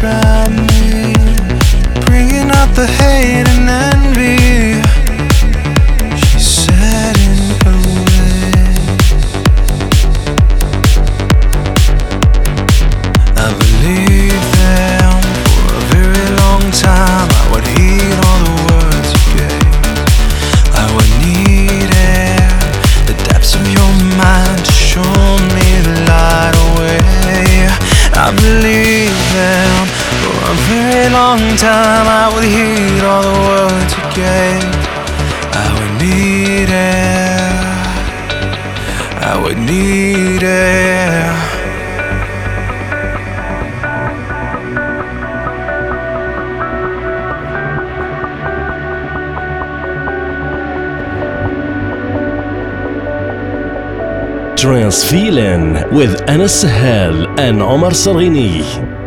try me, bringing out the hate and envy. with Anas Sahal and Omar Sarghini.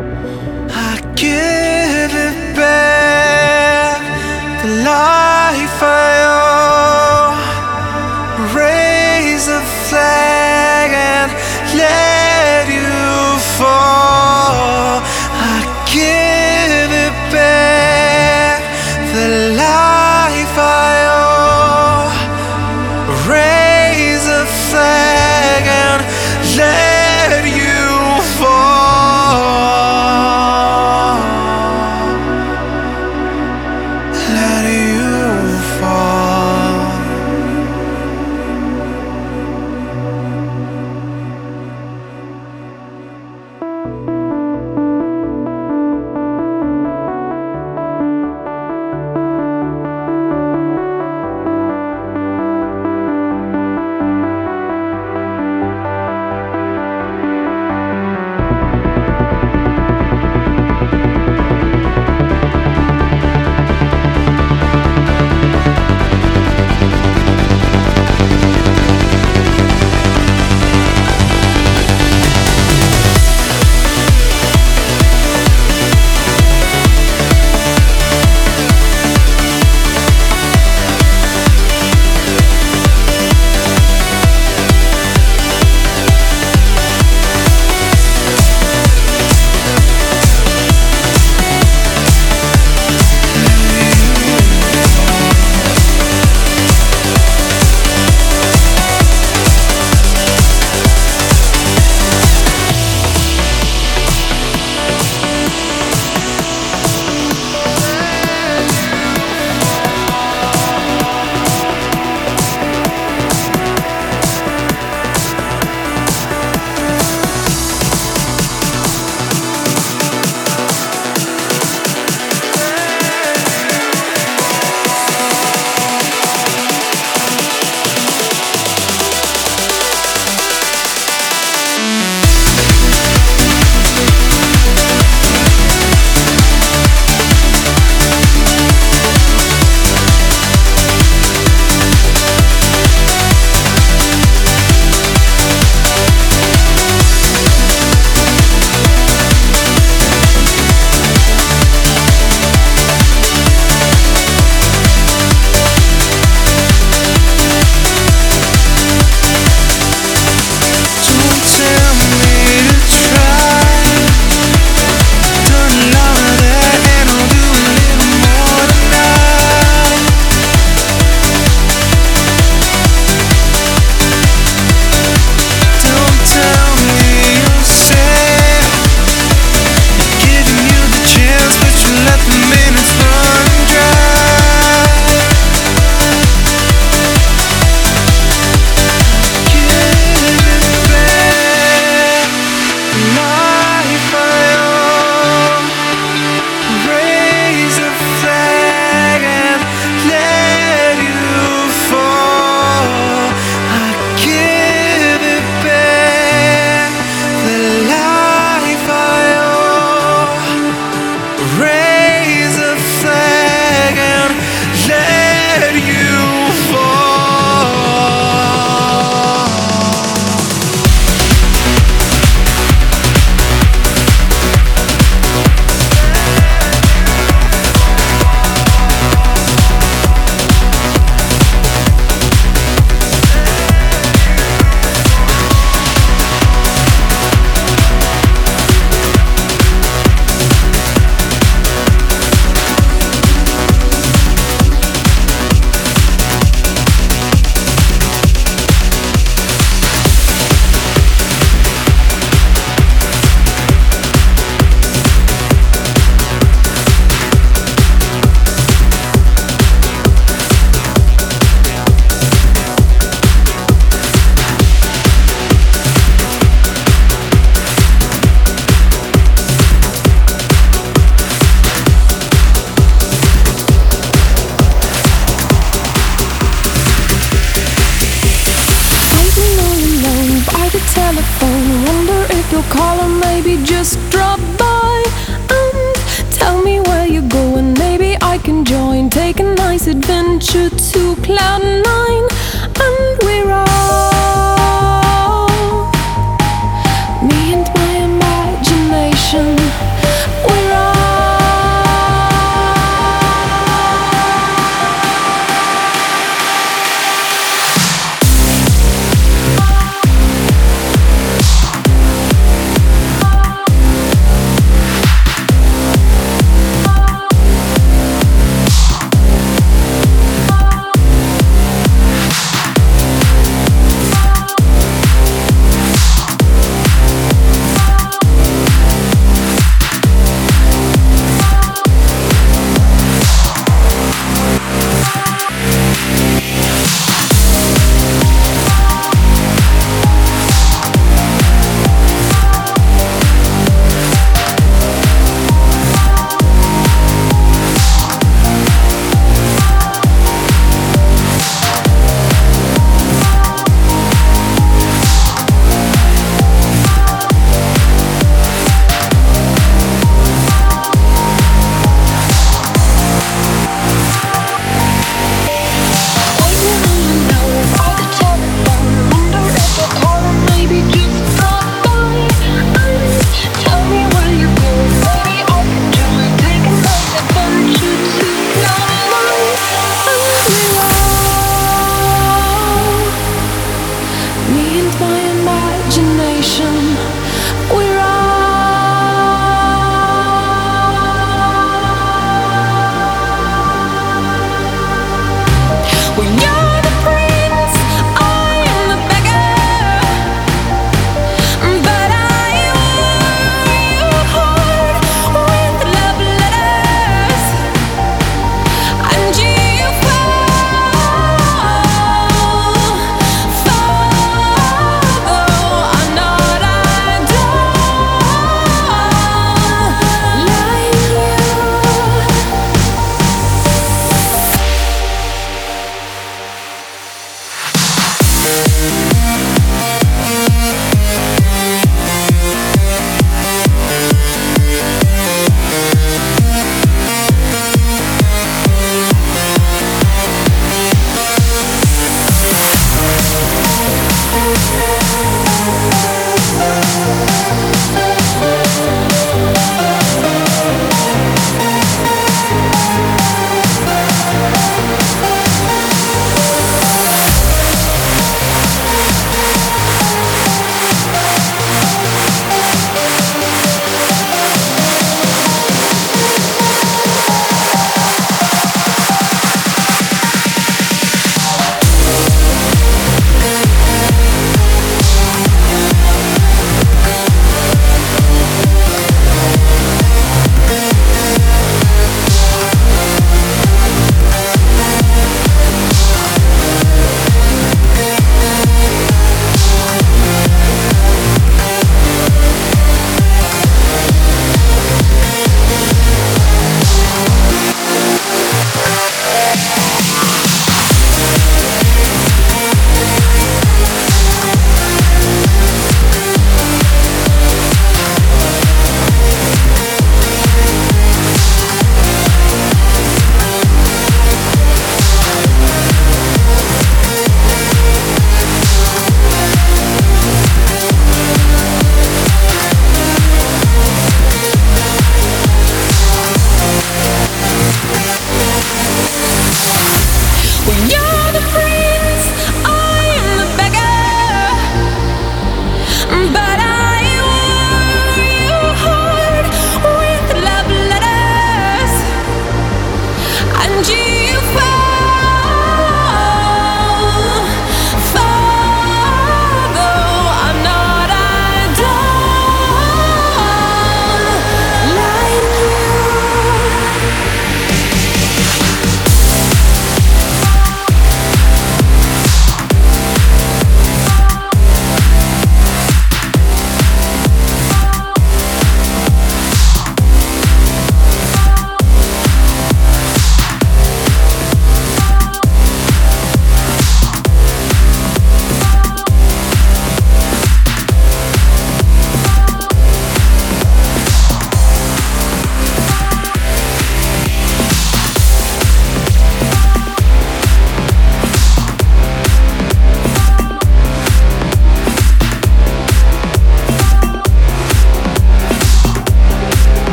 Wünsche zu kleinen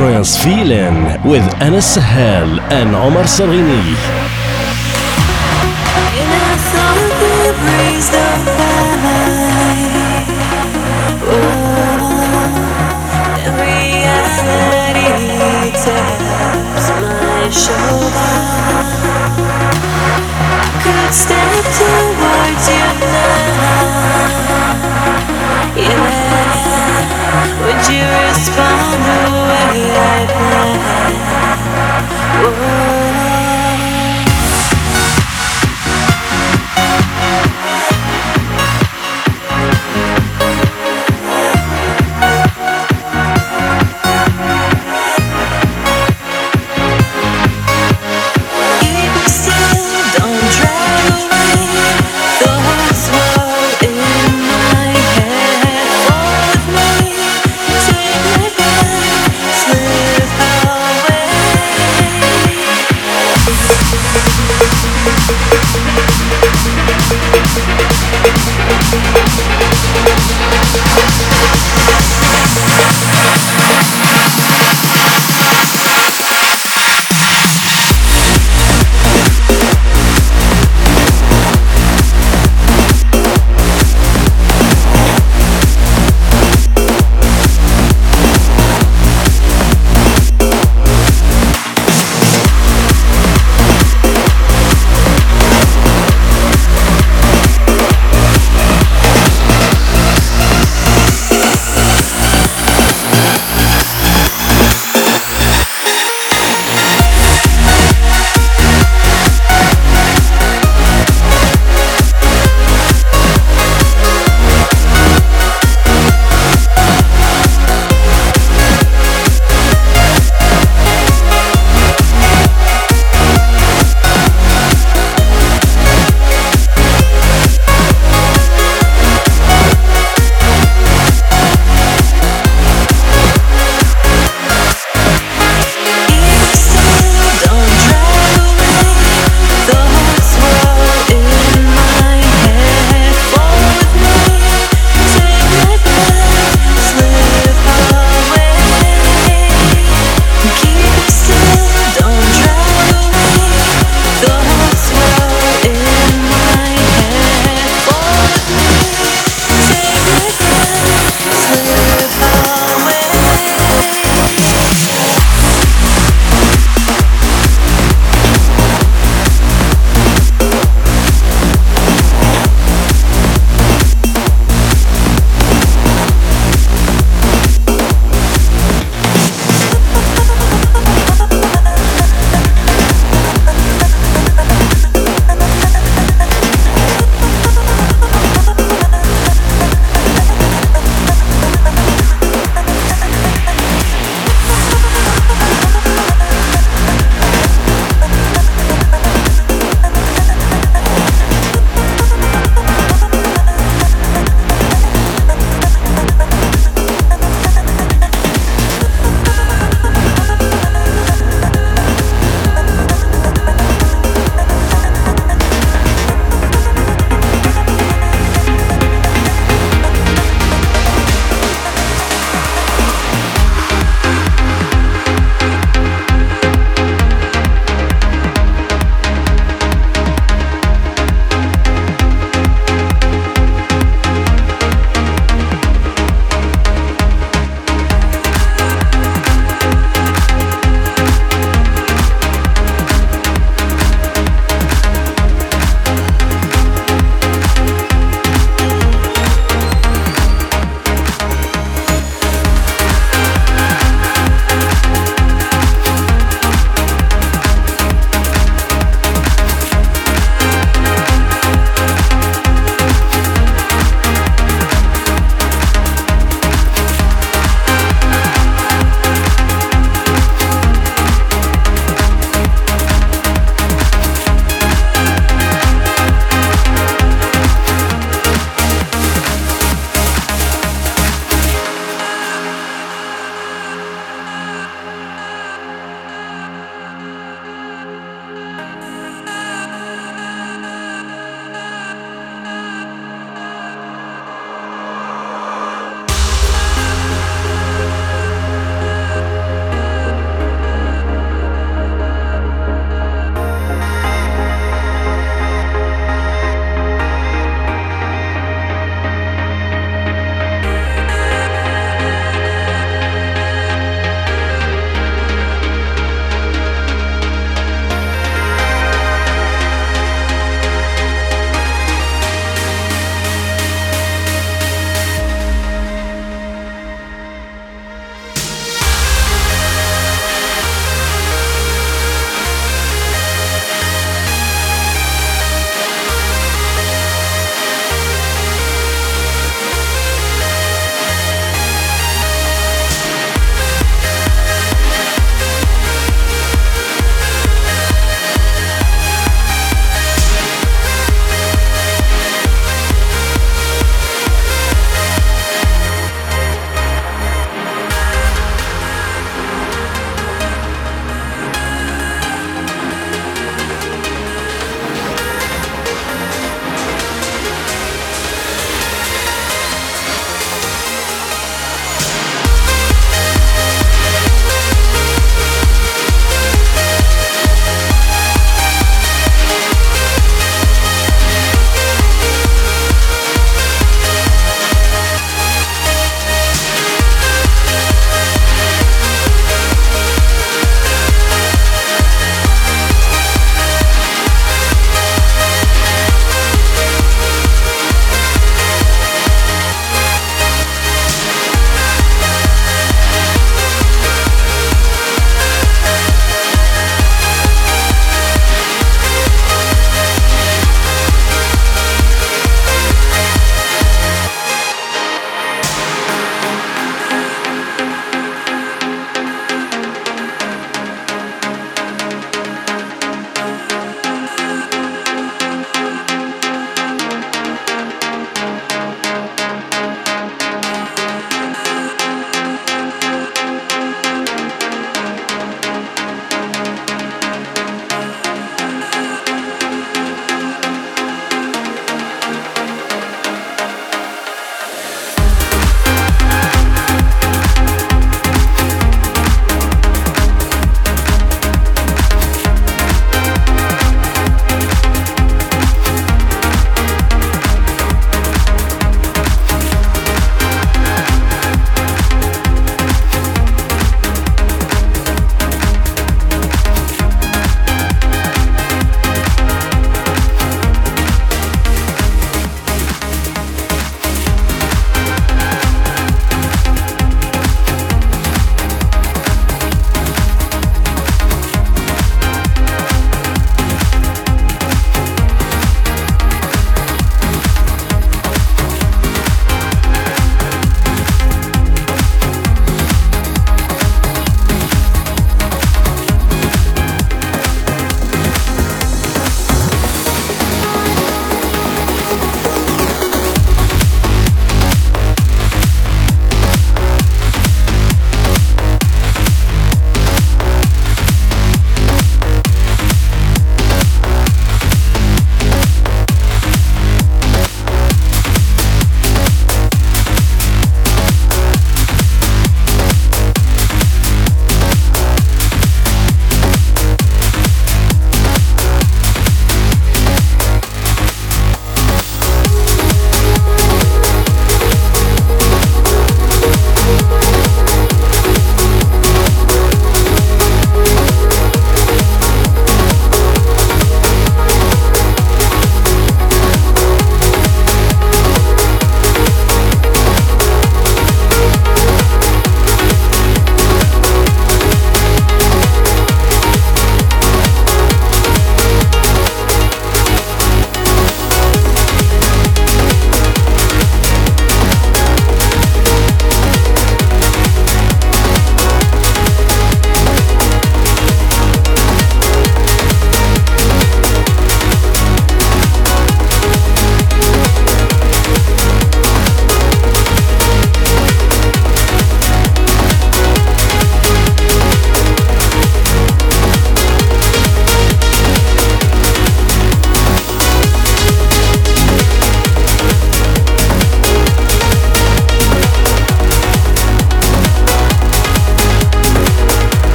Trance Feeling with Anas Sahel and Omar Sarghini. shoulder. I could step Whoa.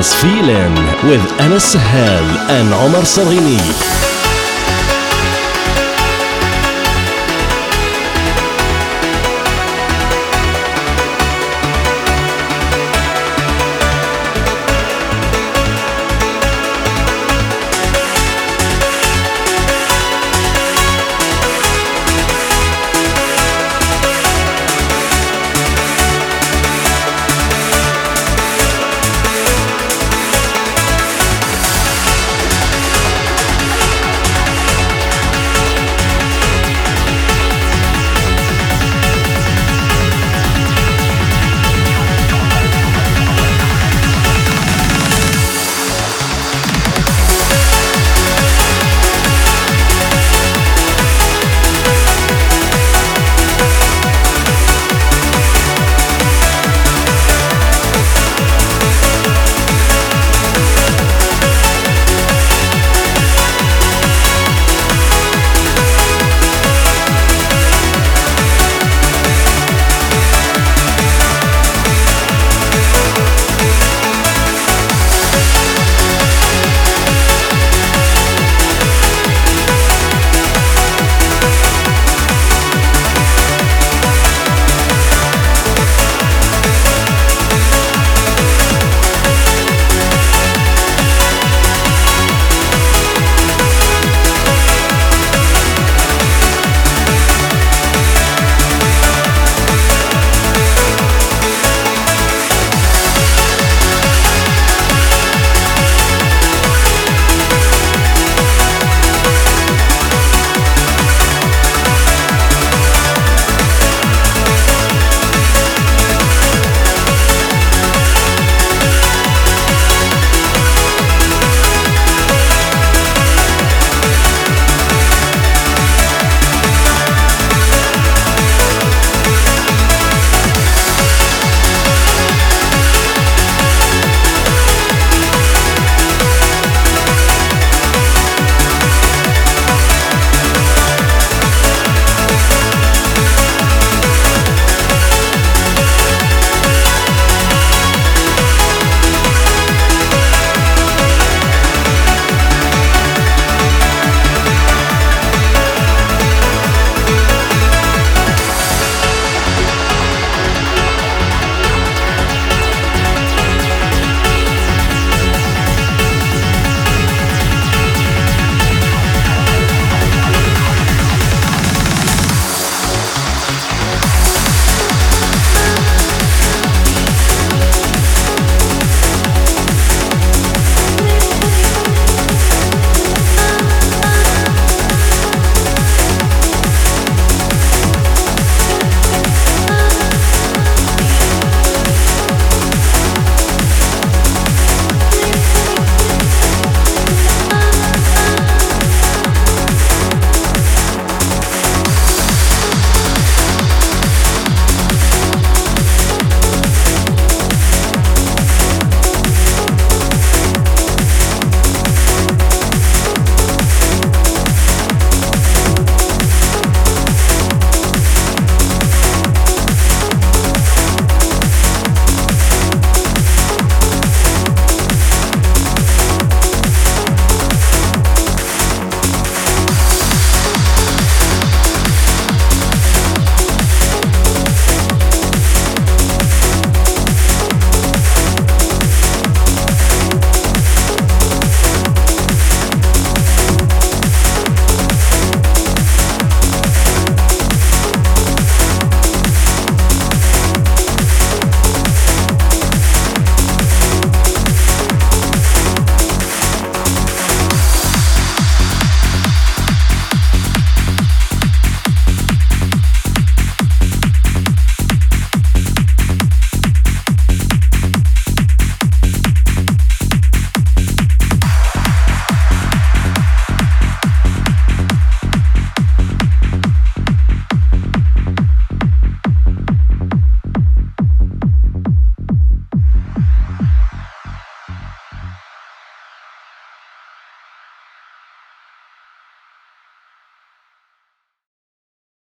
Feeling with Anas Sahel and Omar Sarghini.